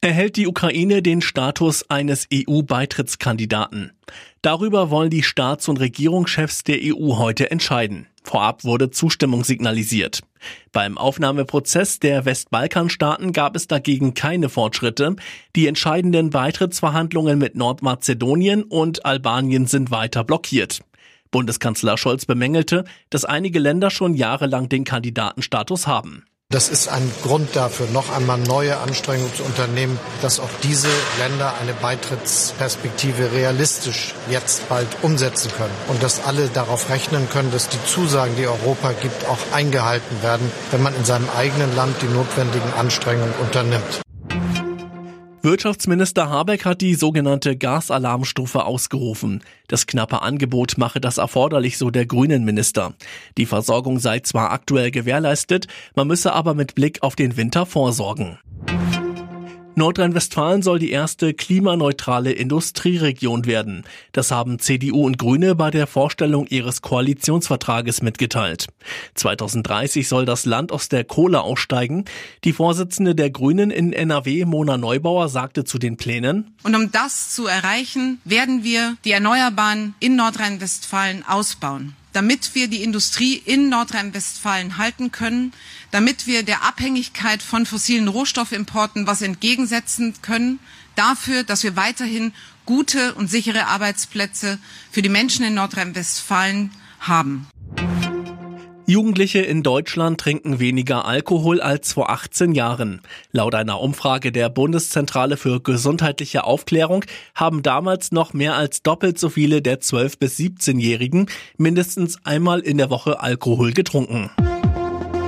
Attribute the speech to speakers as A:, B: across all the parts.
A: Erhält die Ukraine den Status eines EU-Beitrittskandidaten? Darüber wollen die Staats- und Regierungschefs der EU heute entscheiden. Vorab wurde Zustimmung signalisiert. Beim Aufnahmeprozess der Westbalkanstaaten gab es dagegen keine Fortschritte. Die entscheidenden Beitrittsverhandlungen mit Nordmazedonien und Albanien sind weiter blockiert. Bundeskanzler Scholz bemängelte, dass einige Länder schon jahrelang den Kandidatenstatus haben.
B: Das ist ein Grund dafür, noch einmal neue Anstrengungen zu unternehmen, dass auch diese Länder eine Beitrittsperspektive realistisch jetzt bald umsetzen können und dass alle darauf rechnen können, dass die Zusagen, die Europa gibt, auch eingehalten werden, wenn man in seinem eigenen Land die notwendigen Anstrengungen unternimmt.
A: Wirtschaftsminister Habeck hat die sogenannte Gasalarmstufe ausgerufen. Das knappe Angebot mache das erforderlich, so der grünen Minister. Die Versorgung sei zwar aktuell gewährleistet, man müsse aber mit Blick auf den Winter vorsorgen. Nordrhein-Westfalen soll die erste klimaneutrale Industrieregion werden. Das haben CDU und Grüne bei der Vorstellung ihres Koalitionsvertrages mitgeteilt. 2030 soll das Land aus der Kohle aussteigen. Die Vorsitzende der Grünen in NRW, Mona Neubauer, sagte zu den Plänen.
C: Und um das zu erreichen, werden wir die Erneuerbaren in Nordrhein-Westfalen ausbauen damit wir die Industrie in Nordrhein-Westfalen halten können, damit wir der Abhängigkeit von fossilen Rohstoffimporten was entgegensetzen können, dafür, dass wir weiterhin gute und sichere Arbeitsplätze für die Menschen in Nordrhein-Westfalen haben.
A: Jugendliche in Deutschland trinken weniger Alkohol als vor 18 Jahren. Laut einer Umfrage der Bundeszentrale für gesundheitliche Aufklärung haben damals noch mehr als doppelt so viele der 12- bis 17-Jährigen mindestens einmal in der Woche Alkohol getrunken.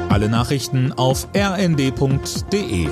D: Alle Nachrichten auf rnd.de